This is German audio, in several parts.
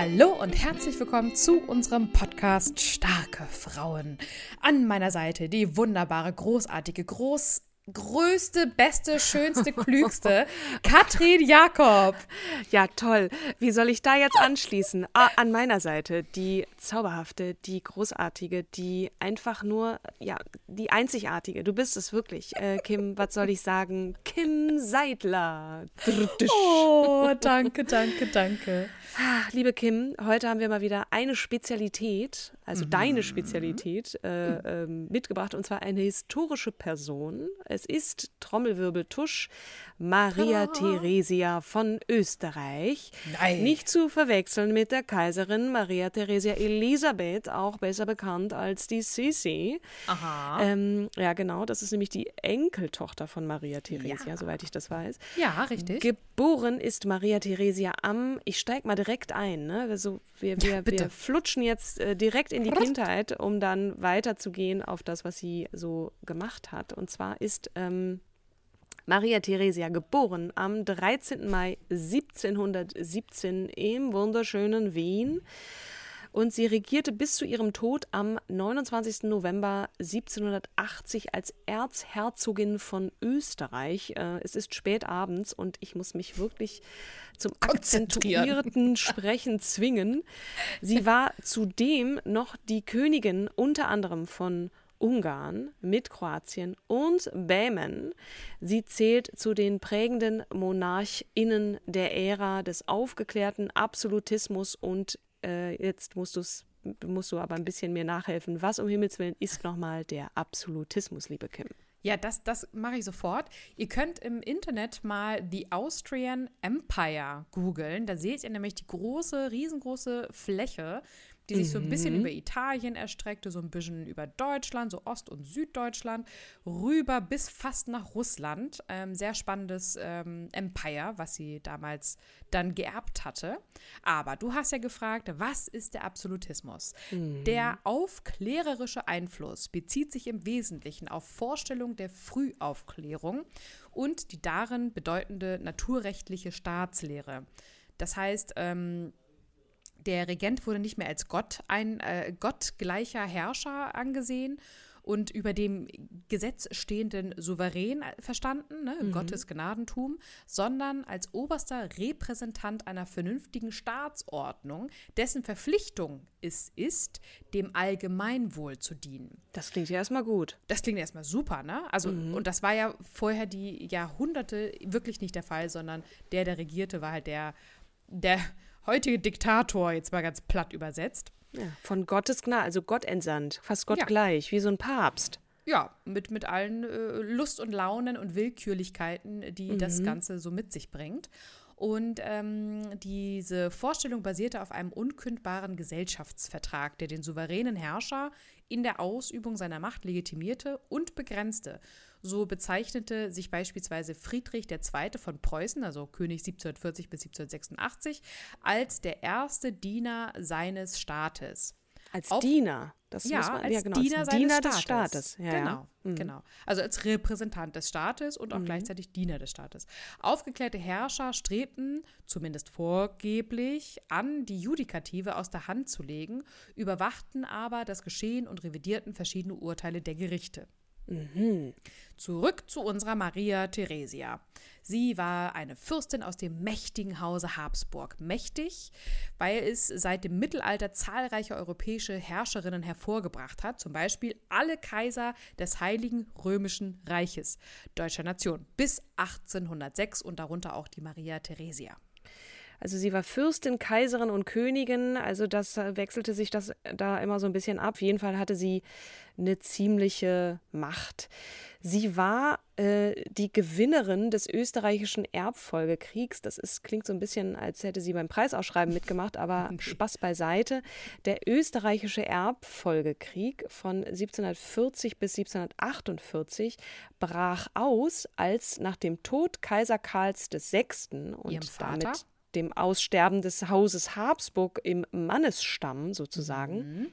Hallo und herzlich willkommen zu unserem Podcast Starke Frauen. An meiner Seite die wunderbare, großartige, groß größte, beste, schönste, klügste Katrin Jakob. Ja, toll. Wie soll ich da jetzt anschließen? Ah, an meiner Seite die zauberhafte, die großartige, die einfach nur, ja, die einzigartige. Du bist es wirklich. Äh, Kim, was soll ich sagen? Kim Seidler. Oh, danke, danke, danke. Ah, Liebe Kim, heute haben wir mal wieder eine Spezialität, also Mhm. deine Spezialität, äh, ähm, mitgebracht, und zwar eine historische Person. Es ist Trommelwirbeltusch Maria Theresia von Österreich. Nein. Nicht zu verwechseln mit der Kaiserin Maria Theresia Elisabeth, auch besser bekannt als die Sisi. Aha. Ähm, ja, genau, das ist nämlich die Enkeltochter von Maria Theresia, soweit ich das weiß. Ja, richtig. Geboren ist Maria Theresia am, ich steig mal direkt ein, ne? Also wir, wir, bitte. wir flutschen jetzt äh, direkt in die Kindheit, um dann weiterzugehen auf das, was sie so gemacht hat. Und zwar ist ähm, Maria Theresia geboren am 13. Mai 1717 im wunderschönen Wien. Und sie regierte bis zu ihrem Tod am 29. November 1780 als Erzherzogin von Österreich. Äh, Es ist spät abends und ich muss mich wirklich zum akzentuierten Sprechen zwingen. Sie war zudem noch die Königin unter anderem von Ungarn mit Kroatien und Böhmen. Sie zählt zu den prägenden MonarchInnen der Ära des aufgeklärten Absolutismus und äh, jetzt musst, du's, musst du aber ein bisschen mir nachhelfen. Was um Himmels Willen ist nochmal der Absolutismus, liebe Kim? Ja, das, das mache ich sofort. Ihr könnt im Internet mal The Austrian Empire googeln. Da seht ihr nämlich die große, riesengroße Fläche, die sich so ein bisschen über Italien erstreckte, so ein bisschen über Deutschland, so Ost- und Süddeutschland, rüber bis fast nach Russland. Ähm, sehr spannendes ähm, Empire, was sie damals dann geerbt hatte. Aber du hast ja gefragt, was ist der Absolutismus? Der aufklärerische Einfluss bezieht sich im Wesentlichen auf Vorstellungen der Frühaufklärung und die darin bedeutende naturrechtliche Staatslehre. Das heißt, ähm, der Regent wurde nicht mehr als Gott, ein äh, gottgleicher Herrscher angesehen und über dem Gesetz stehenden Souverän äh, verstanden, ne, Gottes Gnadentum, sondern als oberster Repräsentant einer vernünftigen Staatsordnung, dessen Verpflichtung es ist, dem Allgemeinwohl zu dienen. Das klingt ja erstmal gut. Das klingt erstmal super, ne? Also, und das war ja vorher die Jahrhunderte wirklich nicht der Fall, sondern der, der regierte, war halt der, der heutige Diktator, jetzt mal ganz platt übersetzt. Ja, von Gottes Gnade, also Gott entsandt, fast Gott Ja. gleich, wie so ein Papst. Ja, mit, mit allen äh, Lust und Launen und Willkürlichkeiten, die das Ganze so mit sich bringt. Und ähm, diese Vorstellung basierte auf einem unkündbaren Gesellschaftsvertrag, der den souveränen Herrscher in der Ausübung seiner Macht legitimierte und begrenzte. So bezeichnete sich beispielsweise Friedrich II. von Preußen, also König 1740 bis 1786, als der erste Diener seines Staates. Als Auf- Diener. Das Ja, muss man, als ja, genau, Diener, als Diener Staates. des Staates. Ja, genau, ja. Mhm. genau. Also als Repräsentant des Staates und auch gleichzeitig Diener des Staates. Aufgeklärte Herrscher strebten, zumindest vorgeblich, an, die Judikative aus der Hand zu legen, überwachten aber das Geschehen und revidierten verschiedene Urteile der Gerichte. Mhm. Zurück zu unserer Maria Theresia. Sie war eine Fürstin aus dem mächtigen Hause Habsburg. Mächtig, weil es seit dem Mittelalter zahlreiche europäische Herrscherinnen hervorgebracht hat, zum Beispiel alle Kaiser des Heiligen Römischen Reiches deutscher Nation bis 1806 und darunter auch die Maria Theresia. Also sie war Fürstin, Kaiserin und Königin, also das äh, wechselte sich das da immer so ein bisschen ab. Auf jeden Fall hatte sie eine ziemliche Macht. Sie war äh, die Gewinnerin des österreichischen Erbfolgekriegs. Das ist, klingt so ein bisschen, als hätte sie beim Preisausschreiben mitgemacht, aber Spaß beiseite. Der österreichische Erbfolgekrieg von 1740 bis 1748 brach aus, als nach dem Tod Kaiser Karls VI. und damit dem Aussterben des Hauses Habsburg im Mannesstamm sozusagen, mhm.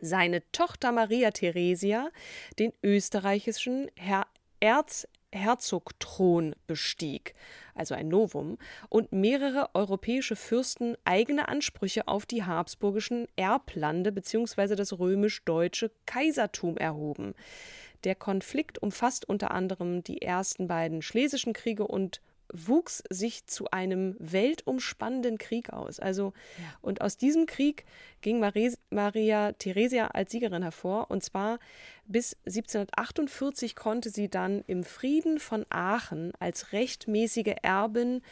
seine Tochter Maria Theresia den österreichischen Herr Erzherzogthron bestieg, also ein Novum, und mehrere europäische Fürsten eigene Ansprüche auf die habsburgischen Erblande bzw. das römisch-deutsche Kaisertum erhoben. Der Konflikt umfasst unter anderem die ersten beiden Schlesischen Kriege und wuchs sich zu einem weltumspannenden Krieg aus. Also, ja. und aus diesem Krieg ging Marie, Maria Theresia als Siegerin hervor. Und zwar bis 1748 konnte sie dann im Frieden von Aachen als rechtmäßige Erbin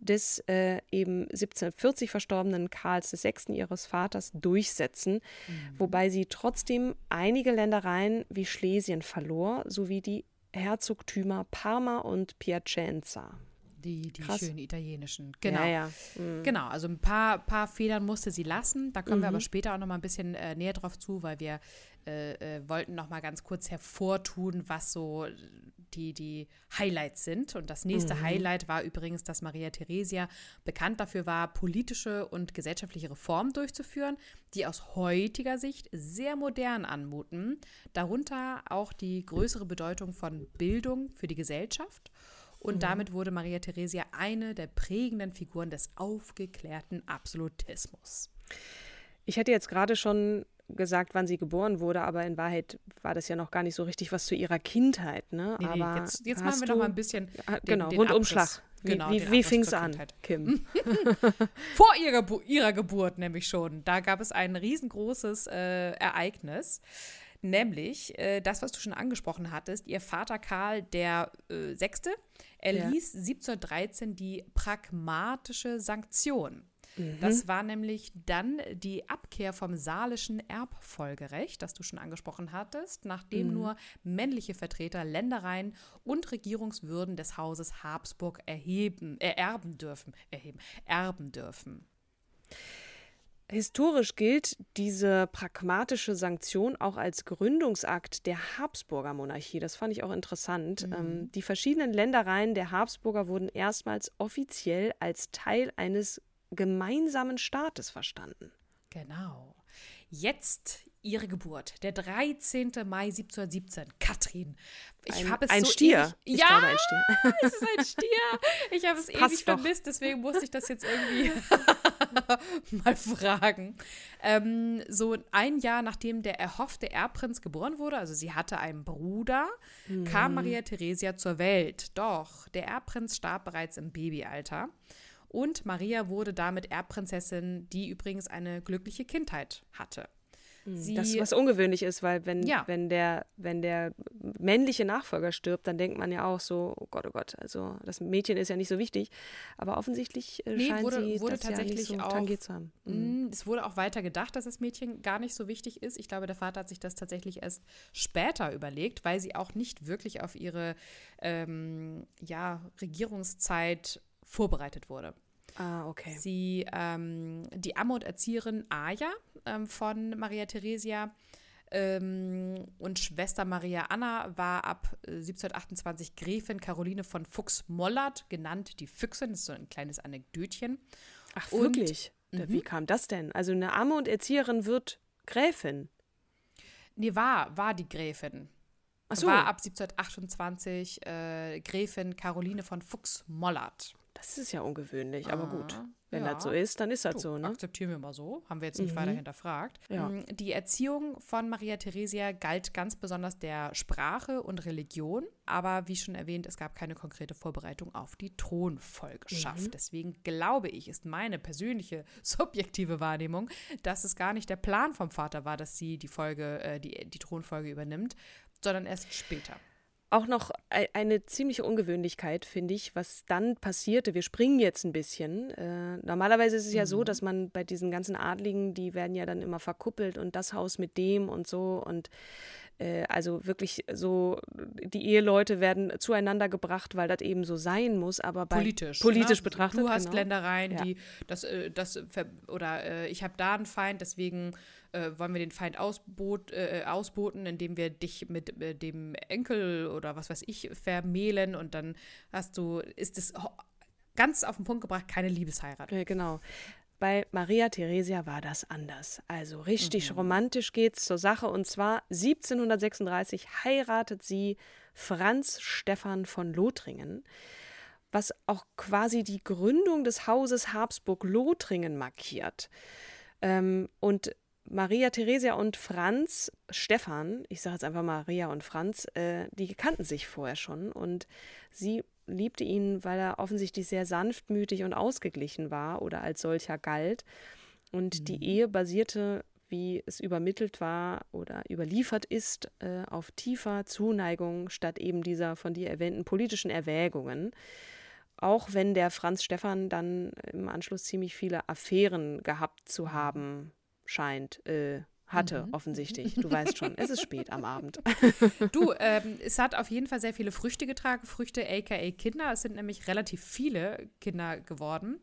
des äh, eben 1740 verstorbenen Karls VI. ihres Vaters durchsetzen, mhm. wobei sie trotzdem einige Ländereien wie Schlesien verlor, sowie die Herzogtümer Parma und Piacenza. Die, die schönen italienischen. Genau. Ja, ja. Mhm. Genau, also ein paar, paar Federn musste sie lassen. Da kommen mhm. wir aber später auch noch mal ein bisschen äh, näher drauf zu, weil wir äh, äh, wollten noch mal ganz kurz hervortun, was so die, die Highlights sind. Und das nächste mhm. Highlight war übrigens, dass Maria Theresia bekannt dafür war, politische und gesellschaftliche Reformen durchzuführen, die aus heutiger Sicht sehr modern anmuten. Darunter auch die größere Bedeutung von Bildung für die Gesellschaft und mhm. damit wurde Maria Theresia eine der prägenden Figuren des aufgeklärten Absolutismus. Ich hätte jetzt gerade schon gesagt, wann sie geboren wurde, aber in Wahrheit war das ja noch gar nicht so richtig was zu ihrer Kindheit. Ne? Nee, aber nee, jetzt, jetzt machen wir doch mal ein bisschen den, genau, den Rundumschlag. Wie, genau, wie, wie fing es an, Kim? Vor ihrer, ihrer, Geburt nämlich schon. Da gab es ein riesengroßes äh, Ereignis. Nämlich äh, das, was du schon angesprochen hattest, ihr Vater Karl der äh, Sechste erließ ja. 1713 die pragmatische Sanktion. Mhm. Das war nämlich dann die Abkehr vom salischen Erbfolgerecht, das du schon angesprochen hattest, nachdem mhm. nur männliche Vertreter Ländereien und Regierungswürden des Hauses Habsburg erheben, ererben dürfen, erheben, erben dürfen. Historisch gilt diese pragmatische Sanktion auch als Gründungsakt der Habsburger Monarchie. Das fand ich auch interessant. Mhm. Ähm, die verschiedenen Ländereien der Habsburger wurden erstmals offiziell als Teil eines gemeinsamen Staates verstanden. Genau. Jetzt ihre Geburt, der 13. Mai 1717. Katrin. Ich habe es ein so Stier. Ich ja, glaube, ein Stier. es ist ein Stier. Ich habe es ewig doch. vermisst, deswegen musste ich das jetzt irgendwie mal fragen. Ähm, so ein Jahr nachdem der erhoffte Erbprinz geboren wurde, also sie hatte einen Bruder, mhm. kam Maria Theresia zur Welt. Doch der Erbprinz starb bereits im Babyalter. Und Maria wurde damit Erbprinzessin, die übrigens eine glückliche Kindheit hatte. Hm, Sie, das, was ungewöhnlich ist, weil wenn, ja. wenn, der, wenn der männliche Nachfolger stirbt, dann denkt man ja auch so, oh Gott, oh Gott, also das Mädchen ist ja nicht so wichtig. Aber offensichtlich äh, nee, scheint wurde, sie wurde das tatsächlich ja nicht so auch, tangiert zu haben. Mhm. Es wurde auch weiter gedacht, dass das Mädchen gar nicht so wichtig ist. Ich glaube, der Vater hat sich das tatsächlich erst später überlegt, weil sie auch nicht wirklich auf ihre ähm, ja, Regierungszeit vorbereitet wurde. Ah, okay. Sie, ähm, die Amme und Erzieherin Aja ähm, von Maria Theresia ähm, und Schwester Maria Anna war ab 1728 äh, Gräfin Caroline von Fuchs-Mollert, genannt die Füchsin. Das ist so ein kleines Anekdötchen. Ach, wirklich? Und, Wie mhm. kam das denn? Also eine Amme und Erzieherin wird Gräfin? Nee, war, war die Gräfin. Ach so. War ab 1728 äh, Gräfin Caroline von Fuchs-Mollert. Das ist ja ungewöhnlich, aber gut. Ah, Wenn ja. das so ist, dann ist das Du, so, ne? Akzeptieren wir mal so. Haben wir jetzt nicht Mhm. weiter hinterfragt. Ja. Mm, Die Erziehung von Maria Theresia galt ganz besonders der Sprache und Religion. Aber wie schon erwähnt, es gab keine konkrete Vorbereitung auf die Thronfolgeschaft. Mhm. Deswegen glaube ich, ist meine persönliche subjektive Wahrnehmung, dass es gar nicht der Plan vom Vater war, dass sie die Folge, äh, die, die Thronfolge übernimmt, sondern erst später. Auch noch ei- eine ziemliche Ungewöhnlichkeit, finde ich, was dann passierte. Wir springen jetzt ein bisschen. Äh, normalerweise ist es ja so, dass man bei diesen ganzen Adligen, die werden ja dann immer verkuppelt und das Haus mit dem und so. Und also wirklich so, die Eheleute werden zueinander gebracht, weil das eben so sein muss. Aber bei politisch. politisch ne? betrachtet. Du hast genau. Ländereien, Ja. die das, äh, das oder äh, ich habe da einen Feind, deswegen äh, wollen wir den Feind ausbot, äh, ausboten, indem wir dich mit äh, dem Enkel oder was weiß ich vermählen und dann hast du, ist es ganz auf den Punkt gebracht, keine Liebesheirat. Äh, Genau. Bei Maria Theresia war das anders. Also richtig Mhm. romantisch geht's zur Sache. Und zwar 1736 heiratet sie Franz Stephan von Lothringen, was auch quasi die Gründung des Hauses Habsburg-Lothringen markiert. Ähm, und Maria Theresia und Franz Stephan, ich sage jetzt einfach Maria und Franz, äh, die kannten sich vorher schon und sie liebte ihn, weil er offensichtlich sehr sanftmütig und ausgeglichen war oder als solcher galt. Und die Ehe basierte, wie es übermittelt war oder überliefert ist, äh, auf tiefer Zuneigung statt eben dieser von dir erwähnten politischen Erwägungen. Auch wenn der Franz Stephan dann im Anschluss ziemlich viele Affären gehabt zu haben scheint, äh, hatte offensichtlich. Du weißt schon, es ist spät am Abend. Du, ähm, es hat auf jeden Fall sehr viele Früchte getragen, Früchte aka Kinder. Es sind nämlich relativ viele Kinder geworden,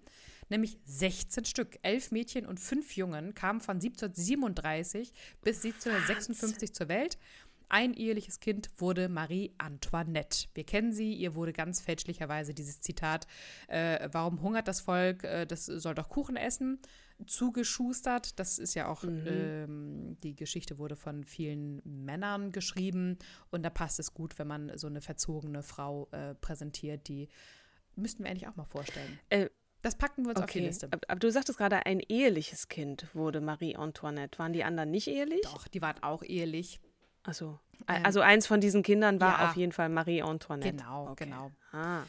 nämlich 16 Stück. Elf Mädchen und fünf Jungen kamen von 1737 bis 1756 zur Welt. Ein eheliches Kind wurde Marie Antoinette. Wir kennen sie, ihr wurde ganz fälschlicherweise dieses Zitat, äh, warum hungert das Volk, äh, das soll doch Kuchen essen, zugeschustert. Das ist ja auch, ähm, die Geschichte wurde von vielen Männern geschrieben und da passt es gut, wenn man so eine verzogene Frau äh, präsentiert, die müssten wir eigentlich auch mal vorstellen. Äh, das packen wir uns auf die Okay, Liste. aber, du sagtest gerade, ein eheliches Kind wurde Marie Antoinette. Waren die anderen nicht ehelich? Doch, die waren auch ehelich. Also, Ähm, also eins von diesen Kindern war ja. auf jeden Fall Marie Antoinette. Genau, Okay. genau. Ah.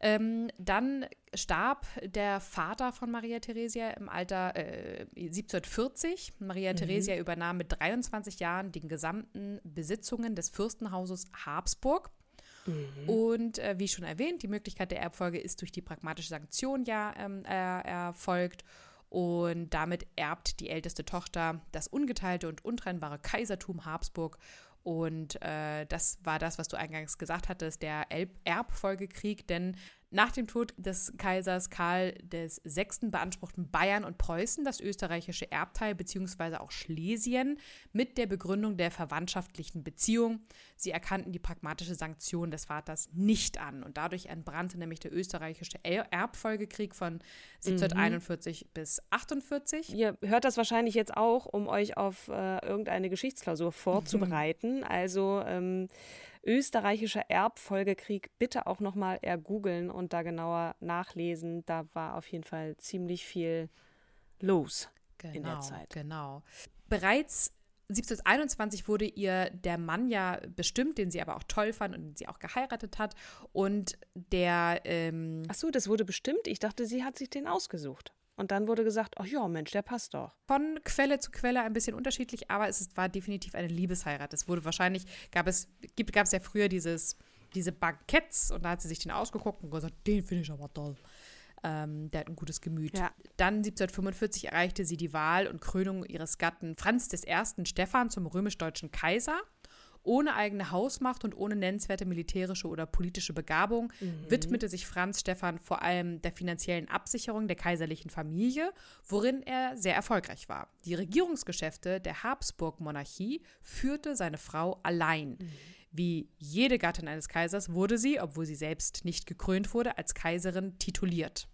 Ähm, dann starb der Vater von Maria Theresia im Alter äh, 1740. Maria Theresia übernahm mit 23 Jahren die gesamten Besitzungen des Fürstenhauses Habsburg. Und äh, wie schon erwähnt, die Möglichkeit der Erbfolge ist durch die pragmatische Sanktion ja ähm, äh, erfolgt. Und damit erbt die älteste Tochter das ungeteilte und untrennbare Kaisertum Habsburg. Und äh, das war das, was du eingangs gesagt hattest, der Erbfolgekrieg. Denn nach dem Tod des Kaisers Karl VI. beanspruchten Bayern und Preußen das österreichische Erbteil beziehungsweise auch Schlesien mit der Begründung der verwandtschaftlichen Beziehung. Sie erkannten die pragmatische Sanktion des Vaters nicht an und dadurch entbrannte nämlich der österreichische Er- Erbfolgekrieg von 1741 bis 48. Ihr hört das wahrscheinlich jetzt auch, um euch auf äh, irgendeine Geschichtsklausur vorzubereiten. Also ähm, österreichischer Erbfolgekrieg bitte auch nochmal ergoogeln und da genauer nachlesen. Da war auf jeden Fall ziemlich viel los in der Zeit. Genau. Bereits 1721 wurde ihr der Mann ja bestimmt, den sie aber auch toll fand und den sie auch geheiratet hat. Und der, ähm, Ach so, das wurde bestimmt. Ich dachte, sie hat sich den ausgesucht. Und dann wurde gesagt, ach ja, Mensch, der passt doch. von Quelle zu Quelle ein bisschen unterschiedlich, aber es war definitiv eine Liebesheirat. Es wurde wahrscheinlich, gab es, gibt, gab es ja früher dieses, diese Banketts und da hat sie sich den ausgeguckt und gesagt, den finde ich aber toll. Ähm, der hat ein gutes Gemüt. Ja. Dann 1745 erreichte sie die Wahl und Krönung ihres Gatten Franz I. Stephan zum römisch-deutschen Kaiser. Ohne eigene Hausmacht und ohne nennenswerte militärische oder politische Begabung widmete sich Franz Stephan vor allem der finanziellen Absicherung der kaiserlichen Familie, worin er sehr erfolgreich war. Die Regierungsgeschäfte der Habsburg-Monarchie führte seine Frau allein. Wie jede Gattin eines Kaisers wurde sie, obwohl sie selbst nicht gekrönt wurde, als Kaiserin tituliert.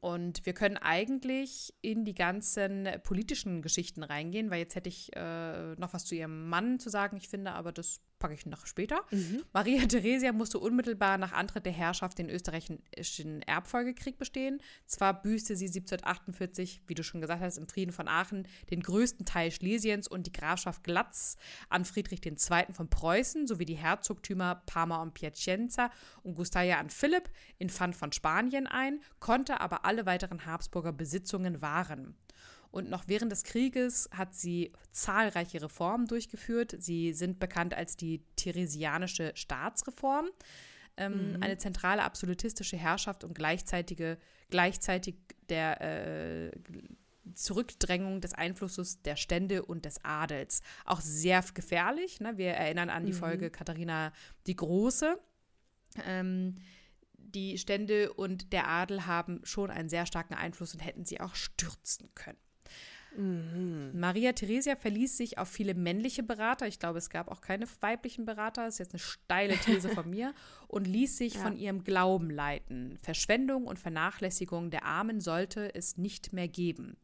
Und wir können eigentlich in die ganzen politischen Geschichten reingehen, weil jetzt hätte ich äh, noch was zu ihrem Mann zu sagen. Ich finde aber, das packe ich noch später. Mhm. Maria Theresia musste unmittelbar nach Antritt der Herrschaft den österreichischen Erbfolgekrieg bestehen. Zwar büßte sie 1748, wie du schon gesagt hast, im Frieden von Aachen den größten Teil Schlesiens und die Grafschaft Glatz an Friedrich II. von Preußen sowie die Herzogtümer Parma und Piacenza und Gustaia an Philipp, Infant von Spanien ein, konnte aber alle weiteren Habsburger Besitzungen wahren. Und noch während des Krieges hat sie zahlreiche Reformen durchgeführt. Sie sind bekannt als die Theresianische Staatsreform. Ähm, mhm. Eine zentrale absolutistische Herrschaft und gleichzeitige, gleichzeitig der äh, Zurückdrängung des Einflusses der Stände und des Adels. Auch sehr gefährlich. Ne? Wir erinnern an die mhm. Folge Katharina die Große. Ähm, die Stände und der Adel haben schon einen sehr starken Einfluss und hätten sie auch stürzen können. Mhm. Maria Theresia verließ sich auf viele männliche Berater. Ich glaube, es gab auch keine weiblichen Berater. Das ist jetzt eine steile These von mir. Und ließ sich ja. von ihrem Glauben leiten. Verschwendung und Vernachlässigung der Armen sollte es nicht mehr geben.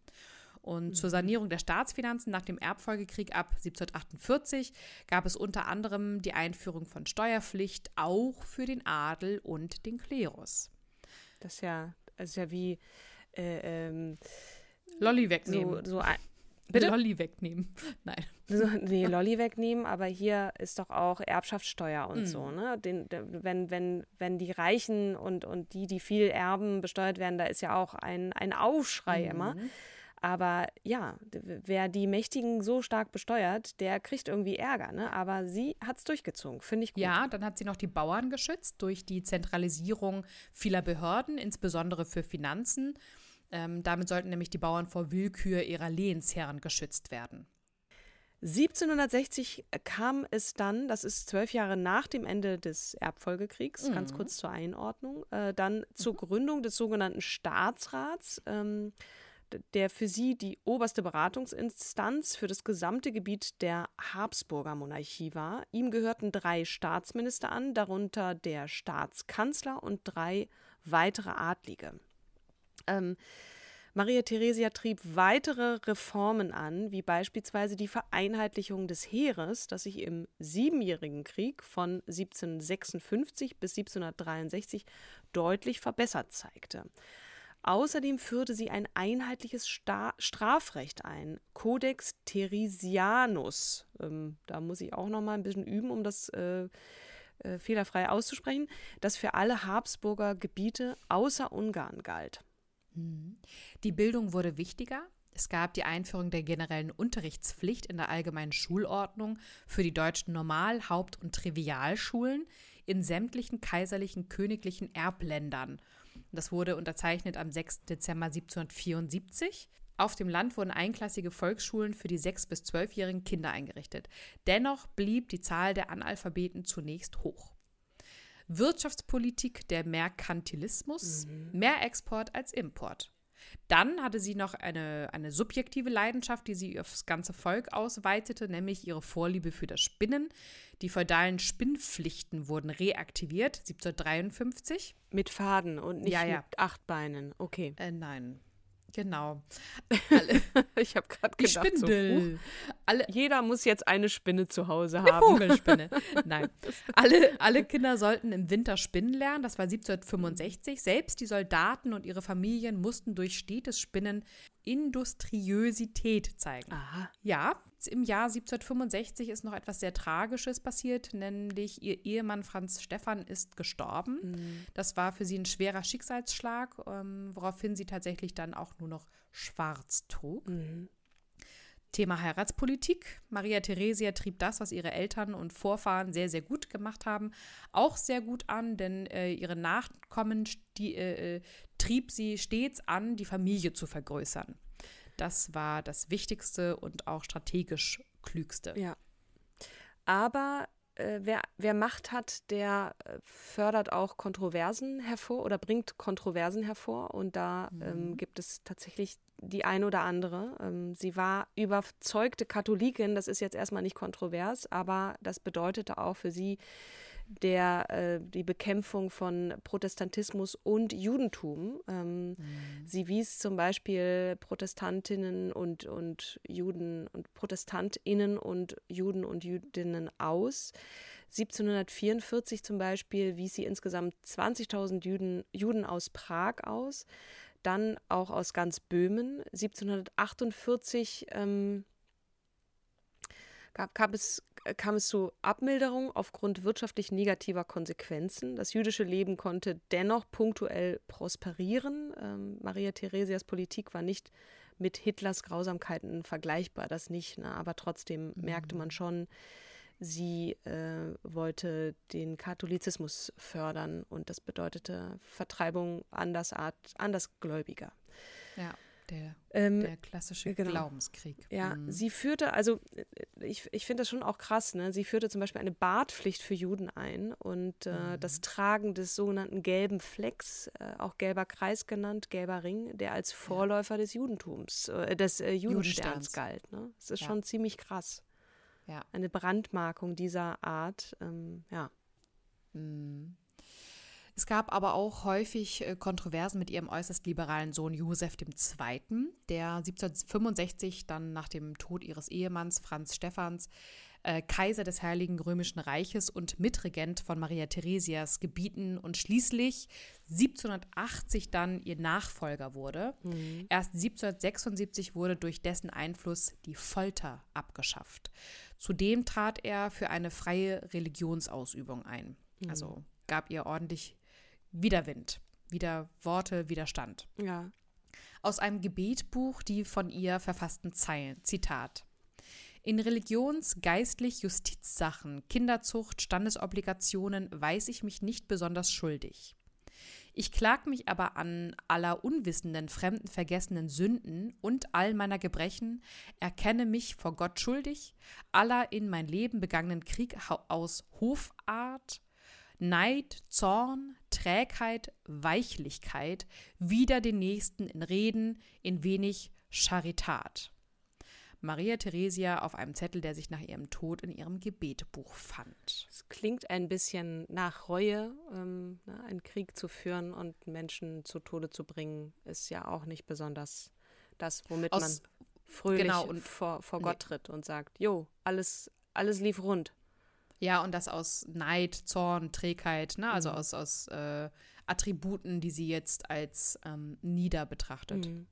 Und mhm. zur Sanierung der Staatsfinanzen nach dem Erbfolgekrieg ab 1748 gab es unter anderem die Einführung von Steuerpflicht auch für den Adel und den Klerus. Das ist ja, das ist ja wie äh, ähm, Lolli wegnehmen. So, so Bitte? Lolli wegnehmen. Nein. So, nee, Lolli wegnehmen, aber hier ist doch auch Erbschaftssteuer und mm. so, ne? Den, wenn, wenn, wenn die Reichen und, und die, die viel erben, besteuert werden, da ist ja auch ein, ein Aufschrei mm. immer. Aber ja, wer die Mächtigen so stark besteuert, der kriegt irgendwie Ärger. Ne? Aber sie hat es durchgezogen, finde ich gut. Ja, dann hat sie noch die Bauern geschützt durch die Zentralisierung vieler Behörden, insbesondere für Finanzen. Ähm, damit sollten nämlich die Bauern vor Willkür ihrer Lehensherren geschützt werden. 1760 kam es dann, das ist zwölf Jahre nach dem Ende des Erbfolgekriegs, mhm. ganz kurz zur Einordnung, äh, dann zur mhm. Gründung des sogenannten Staatsrats, ähm, der für sie die oberste Beratungsinstanz für das gesamte Gebiet der Habsburger Monarchie war. Ihm gehörten drei Staatsminister an, darunter der Staatskanzler und drei weitere Adlige. Ähm, Maria Theresia trieb weitere Reformen an, wie beispielsweise die Vereinheitlichung des Heeres, das sich im Siebenjährigen Krieg von 1756 bis 1763 deutlich verbessert zeigte. Außerdem führte sie ein einheitliches Sta Strafrecht ein, Codex Theresianus. Ähm, da muss ich auch noch mal ein bisschen üben, um das äh, äh, fehlerfrei auszusprechen, das für alle Habsburger Gebiete außer Ungarn galt. Mhm. Die Bildung wurde wichtiger. Es gab die Einführung der generellen Unterrichtspflicht in der allgemeinen Schulordnung für die deutschen Normal-, Haupt- und Trivialschulen in sämtlichen kaiserlichen königlichen Erbländern. Das wurde unterzeichnet am 6. Dezember 1774. Auf dem Land wurden einklassige Volksschulen für die 6- bis 12-jährigen Kinder eingerichtet. Dennoch blieb die Zahl der Analphabeten zunächst hoch. Wirtschaftspolitik der Merkantilismus, mhm. mehr Export als Import. Dann hatte sie noch eine, eine subjektive Leidenschaft, die sie aufs ganze Volk ausweitete, nämlich ihre Vorliebe für das Spinnen. Die feudalen Spinnpflichten wurden reaktiviert, 1753. Mit Faden und nicht ja, ja. mit acht Beinen, okay. Äh, nein. Genau. Alle, ich habe gerade gedacht, Spindel. So, uh, alle, jeder muss jetzt eine Spinne zu Hause haben. Eine Vogelspinne. Nein. Alle, alle Kinder sollten im Winter spinnen lernen. Das war 1765. Selbst die Soldaten und ihre Familien mussten durch stetes Spinnen Industriösität zeigen. Aha. Ja, im Jahr 1765 ist noch etwas sehr Tragisches passiert, nämlich ihr Ehemann Franz Stephan ist gestorben. Mhm. Das war für sie ein schwerer Schicksalsschlag, ähm, woraufhin sie tatsächlich dann auch nur noch schwarz trug. Mhm. Thema Heiratspolitik. Maria Theresia trieb das, was ihre Eltern und Vorfahren sehr, sehr gut gemacht haben, auch sehr gut an, denn äh, ihre Nachkommen die, äh, äh, trieb sie stets an, die Familie zu vergrößern. Das war das Wichtigste und auch strategisch Klügste. Ja. Aber äh, wer, wer Macht hat, der äh, fördert auch Kontroversen hervor oder bringt Kontroversen hervor. Und da mhm. ähm, gibt es tatsächlich die ein oder andere. Ähm, sie war überzeugte Katholikin, das ist jetzt erstmal nicht kontrovers, aber das bedeutete auch für sie der äh, die Bekämpfung von Protestantismus und Judentum. Ähm, mhm. Sie wies zum Beispiel Protestantinnen und, und Juden und Protestantinnen und Juden und Jüdinnen aus. 1744 zum Beispiel wies sie insgesamt 20.000 Juden, Juden aus Prag aus, dann auch aus ganz Böhmen. 1748 ähm, gab, gab es, kam es zu Abmilderung aufgrund wirtschaftlich negativer Konsequenzen. Das jüdische Leben konnte dennoch punktuell prosperieren. Ähm, Maria Theresias Politik war nicht mit Hitlers Grausamkeiten vergleichbar, das nicht, ne? aber trotzdem mhm. merkte man schon, Sie äh, wollte den Katholizismus fördern und das bedeutete Vertreibung Andersart, Andersgläubiger. Ja, der, ähm, der klassische genau. Glaubenskrieg. Ja, mhm. sie führte, also äh, ich, ich finde das schon auch krass, ne? Sie führte zum Beispiel eine Bartpflicht für Juden ein und äh, mhm. das Tragen des sogenannten gelben Flecks, äh, auch gelber Kreis genannt, gelber Ring, der als Vorläufer ja. des Judentums, äh, des äh, Judensterns galt. Ne? Das ist ja. schon ziemlich krass ja. eine Brandmarkung dieser Art. Ähm, ja. Mhm. Es gab aber auch häufig äh, Kontroversen mit ihrem äußerst liberalen Sohn Josef II., der 1765 dann nach dem Tod ihres Ehemanns Franz Stephans äh, Kaiser des Heiligen Römischen Reiches und Mitregent von Maria Theresias Gebieten und schließlich 1780 dann ihr Nachfolger wurde. Mhm. Erst 1776 wurde durch dessen Einfluss die Folter abgeschafft. Zudem trat er für eine freie Religionsausübung ein. Mhm. Also gab ihr ordentlich Widerwind, wieder Worte, Widerstand. Ja. Aus einem Gebetbuch die von ihr verfassten Zeilen. Zitat. In Religions-, geistlich Justizsachen, Kinderzucht, Standesobligationen weiß ich mich nicht besonders schuldig. Ich klag mich aber an aller unwissenden, fremden, vergessenen Sünden und all meiner Gebrechen, erkenne mich vor Gott schuldig, aller in mein Leben begangenen Krieg aus Hofart, Neid, Zorn, Trägheit, Weichlichkeit, wider den Nächsten in Reden, in wenig Charitat. Maria Theresia auf einem Zettel, der sich nach ihrem Tod in ihrem Gebetbuch fand. Es klingt ein bisschen nach Reue. Ähm, ne, einen Krieg zu führen und Menschen zu Tode zu bringen, ist ja auch nicht besonders das, womit Aus, man fröhlich genau, und, vor, vor Gott nee. tritt und sagt, jo, alles, alles lief rund. Ja, und das aus Neid, Zorn, Trägheit, ne? also mhm. aus, aus äh, Attributen, die sie jetzt als ähm, nieder betrachtet. Mhm.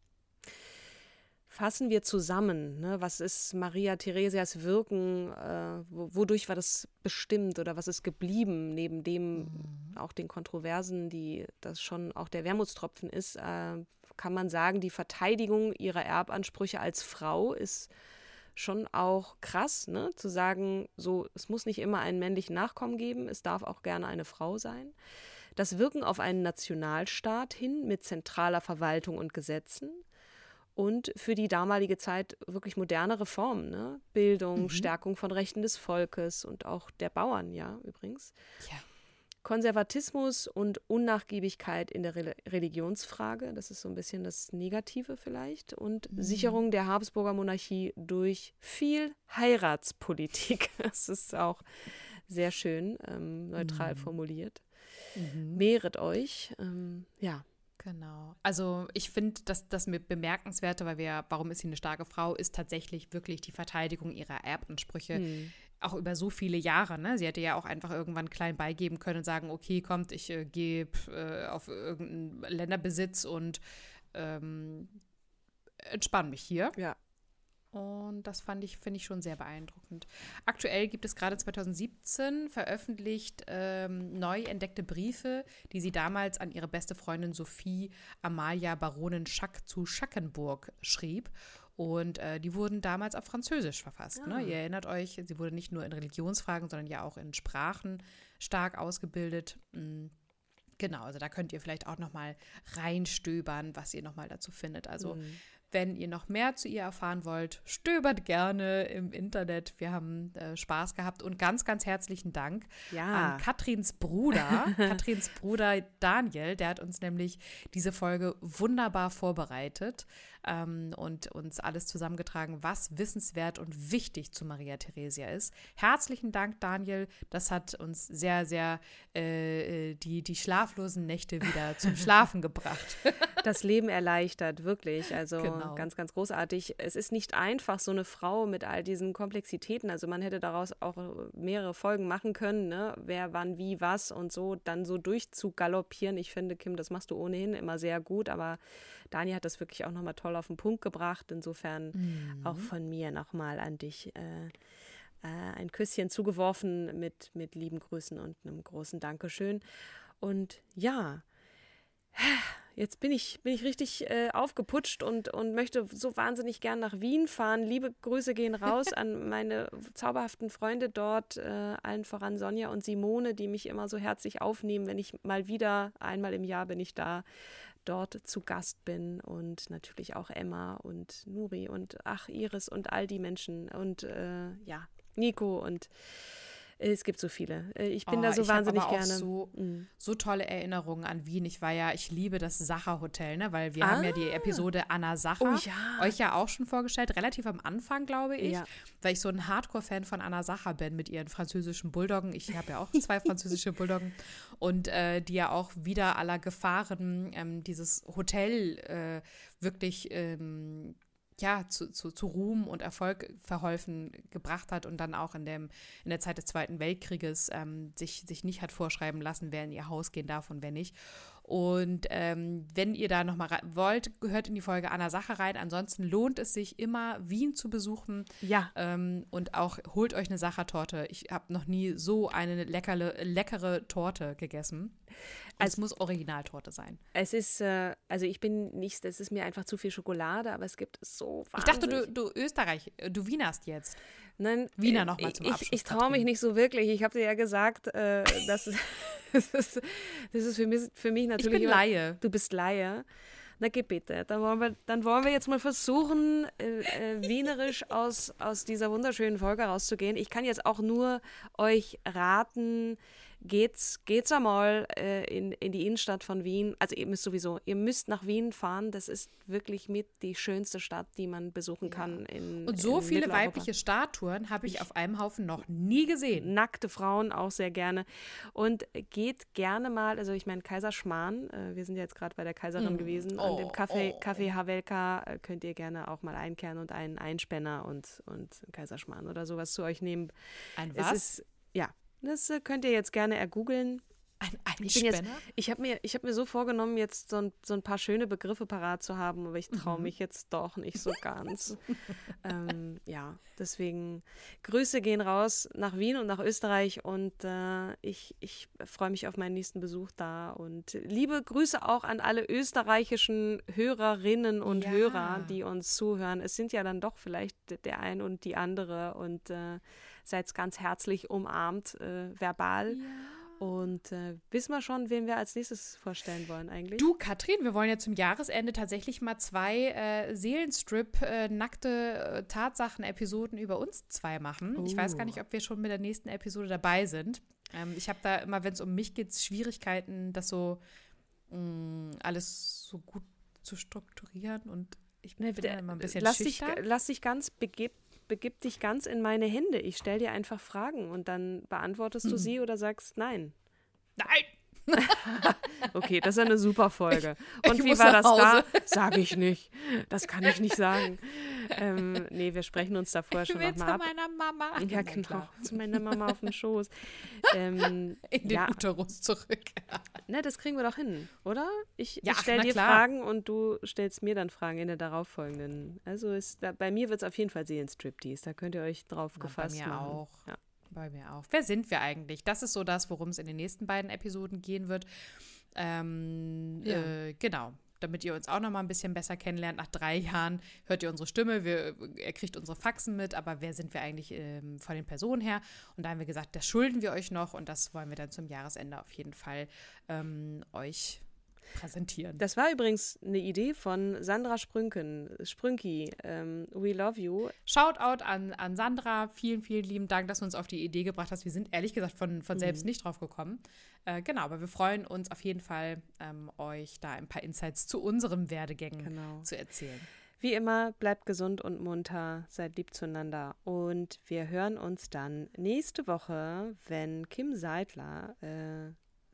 Fassen wir zusammen, ne? was ist Maria Theresias Wirken, äh, wodurch war das bestimmt oder was ist geblieben, neben dem mhm. auch den Kontroversen, die das schon auch der Wermutstropfen ist, äh, kann man sagen, die Verteidigung ihrer Erbansprüche als Frau ist schon auch krass, ne? zu sagen, so, es muss nicht immer einen männlichen Nachkommen geben, es darf auch gerne eine Frau sein. Das Wirken auf einen Nationalstaat hin mit zentraler Verwaltung und Gesetzen und für die damalige Zeit wirklich moderne Reformen, ne? Bildung, mhm. Stärkung von Rechten des Volkes und auch der Bauern, ja, übrigens. Ja. Konservatismus und Unnachgiebigkeit in der Re Religionsfrage, das ist so ein bisschen das Negative vielleicht, und mhm. Sicherung der Habsburger Monarchie durch viel Heiratspolitik. Das ist auch sehr schön ähm, neutral mhm. formuliert. Mhm. Mehret euch. Ähm, ja. Genau. Also ich finde, dass das mit bemerkenswerte, weil wir, warum ist sie eine starke Frau, ist tatsächlich wirklich die Verteidigung ihrer Erbansprüche. Mhm auch über so viele Jahre. Ne? Sie hätte ja auch einfach irgendwann klein beigeben können und sagen, okay, kommt, ich äh, gehe äh, auf irgendeinen Länderbesitz und ähm, entspanne mich hier. Ja. Und das fand ich, finde ich schon sehr beeindruckend. Aktuell gibt es gerade 2017 veröffentlicht ähm, neu entdeckte Briefe, die sie damals an ihre beste Freundin Sophie Amalia Baronin Schack zu Schackenburg schrieb. Und äh, die wurden damals auf Französisch verfasst. Ja. Ne? Ah. Ihr erinnert euch, sie wurde nicht nur in Religionsfragen, sondern ja auch in Sprachen stark ausgebildet. Mhm. Genau, also da könnt ihr vielleicht auch noch mal reinstöbern, was ihr noch mal dazu findet. Also mhm. Wenn ihr noch mehr zu ihr erfahren wollt, stöbert gerne im Internet. Wir haben äh, Spaß gehabt und ganz, ganz herzlichen Dank Ja. an Katrins Bruder, Katrins Bruder Daniel. Der hat uns nämlich diese Folge wunderbar vorbereitet ähm, und uns alles zusammengetragen, was wissenswert und wichtig zu Maria Theresia ist. Herzlichen Dank, Daniel. Das hat uns sehr, sehr äh, äh, die, die schlaflosen Nächte wieder zum Schlafen gebracht. das Leben erleichtert, wirklich. Also Genau. Ganz, ganz großartig. Es ist nicht einfach, so eine Frau mit all diesen Komplexitäten. Also man hätte daraus auch mehrere Folgen machen können, ne? wer, wann, wie, was und so, dann so durchzugaloppieren. Ich finde, Kim, das machst du ohnehin immer sehr gut, aber Dani hat das wirklich auch nochmal toll auf den Punkt gebracht. Insofern auch von mir nochmal an dich. Äh, äh, ein Küsschen zugeworfen mit, mit lieben Grüßen und einem großen Dankeschön. Und ja, jetzt bin ich, bin ich richtig äh, aufgeputscht und, und möchte so wahnsinnig gern nach Wien fahren. Liebe Grüße gehen raus an meine zauberhaften Freunde dort, äh, allen voran Sonja und Simone, die mich immer so herzlich aufnehmen, wenn ich mal wieder, einmal im Jahr bin ich da, dort zu Gast bin und natürlich auch Emma und Nuri und ach Iris und all die Menschen und äh, ja, Nico und es gibt so viele. Äh, Ich bin Oh, da so wahnsinnig aber auch gerne. So, Mm. so tolle Erinnerungen an Wien. Ich war ja, ich liebe das Sacher Hotel, ne? weil wir haben ja die Episode Anna Sacher Ah. Oh ja. euch ja auch schon vorgestellt, relativ am Anfang, glaube ich, Ja. weil ich so ein Hardcore-Fan von Anna Sacher bin mit ihren französischen Bulldoggen. Ich habe ja auch zwei französische Bulldoggen und äh, die ja auch wieder aller Gefahren ähm, dieses Hotel äh, wirklich ähm, ja, zu, zu, zu Ruhm und Erfolg verholfen gebracht hat und dann auch in, dem, in der Zeit des Zweiten Weltkrieges ähm, sich, sich nicht hat vorschreiben lassen, wer in ihr Haus gehen darf und wer nicht. Und ähm, wenn ihr da nochmal wollt, gehört in die Folge Anna Sache rein. Ansonsten lohnt es sich immer, Wien zu besuchen. Ja. Ähm, und auch holt euch eine Sachertorte. Ich habe noch nie so eine leckere, leckere Torte gegessen. Also es muss Originaltorte sein. Es ist, äh, also ich bin nicht, es ist mir einfach zu viel Schokolade, aber es gibt so Ich dachte, du, wahnsinnig- du Österreich, äh, du Wienerst jetzt. Nein, Wiener äh, noch mal zum ich, Abschluss, Ich, ich traue mich nicht so wirklich. Ich habe dir ja gesagt, äh, das ist, das ist für mich, für mich Ich natürlich. bin immer- Laie. Du bist Laie. Na geh bitte. Dann wollen wir, dann wollen wir jetzt mal versuchen, äh, äh, wienerisch aus, aus dieser wunderschönen Folge rauszugehen. Ich kann jetzt auch nur euch raten, geht's, geht's einmal äh, in, in die Innenstadt von Wien. Also ihr müsst sowieso, ihr müsst nach Wien fahren. Das ist wirklich mit die schönste Stadt, die man besuchen kann. In, Und so in viele weibliche Statuen habe ich auf einem Haufen noch nie gesehen. nackte Frauen auch sehr gerne. Und geht gerne mal, also ich meine, Kaiser Schmarrn, äh, wir sind ja jetzt gerade bei der Kaiserin gewesen, an dem Oh, Café, oh. Café Havelka äh, könnt ihr gerne auch mal einkehren und einen Einspänner und, und einen Kaiser Schmarrn oder sowas zu euch nehmen. Ein was? ist, ja, das könnt ihr jetzt gerne ergoogeln. ein Ich Einspänner? ich habe mir, ich hab mir so vorgenommen, jetzt so ein, so ein paar schöne Begriffe parat zu haben, aber ich traue Mhm. mich jetzt doch nicht so ganz. ähm, ja, deswegen Grüße gehen raus nach Wien und nach Österreich und äh, ich, ich freue mich auf meinen nächsten Besuch da und liebe Grüße auch an alle österreichischen Hörerinnen und Ja. Hörer, die uns zuhören. Es sind ja dann doch vielleicht der ein und die andere und äh, seid ganz herzlich umarmt, äh, verbal. Und äh, wissen wir schon, wen wir als nächstes vorstellen wollen eigentlich? Du, Katrin, wir wollen ja zum Jahresende tatsächlich mal zwei äh, Seelenstrip, äh, nackte äh, Tatsachen-Episoden über uns zwei machen. Ich weiß gar Oh. nicht, ob wir schon mit der nächsten Episode dabei sind. Ähm, ich habe da immer, wenn es um mich geht, Schwierigkeiten, das so mh, alles so gut zu strukturieren und ich bin Ne, immer ein bisschen lass, dich, lass dich ganz, begib, begib dich ganz in meine Hände. Ich stelle dir einfach Fragen und dann beantwortest Mhm. du sie oder sagst nein. Nein! Okay, das ist eine super Folge. Und ich wie war das da? Sage ich nicht. Das kann ich nicht sagen. Ähm, nee, wir sprechen uns da vorher schon zu nochmal ab. meiner Mama. Ja, Na genau. klar. Zu meiner Mama auf den Schoß. Ähm, In den ja, Uterus zurück. ne, das kriegen wir doch hin, oder? Ich, Ja, ich stelle dir klar. Fragen und du stellst mir dann Fragen in der darauffolgenden. Also ist da, bei mir wird es auf jeden Fall Seelenstriptease. Da könnt ihr euch drauf Na, bei gefasst mir machen. auch. Ja. Bei mir auch. Wer sind wir eigentlich? Das ist so das, worum es in den nächsten beiden Episoden gehen wird. Ähm, Ja. äh, genau. Damit ihr uns auch noch mal ein bisschen besser kennenlernt. Nach drei Jahren hört ihr unsere Stimme, wir, ihr kriegt unsere Faxen mit, aber wer sind wir eigentlich ähm, von den Personen her? Und da haben wir gesagt, das schulden wir euch noch und das wollen wir dann zum Jahresende auf jeden Fall ähm, euch präsentieren. Das war übrigens eine Idee von Sandra Sprünken, Sprünki, ähm, We Love You. Shoutout an, an Sandra, vielen, vielen lieben Dank, dass du uns auf die Idee gebracht hast. Wir sind ehrlich gesagt von, von selbst mhm. nicht drauf gekommen. Äh, genau, aber wir freuen uns auf jeden Fall, ähm, euch da ein paar Insights zu unserem Werdegängen genau. zu erzählen. Wie immer, bleibt gesund und munter, seid lieb zueinander. Und wir hören uns dann nächste Woche, wenn Kim Seidler äh,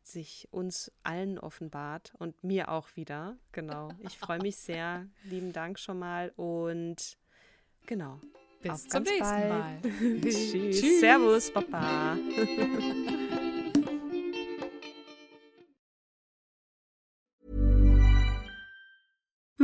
sich uns allen offenbart und mir auch wieder. Genau. Ich freue mich sehr. Lieben Dank schon mal und genau. Bis zum nächsten bald. Mal. Tschüss. Tschüss. Servus, Papa.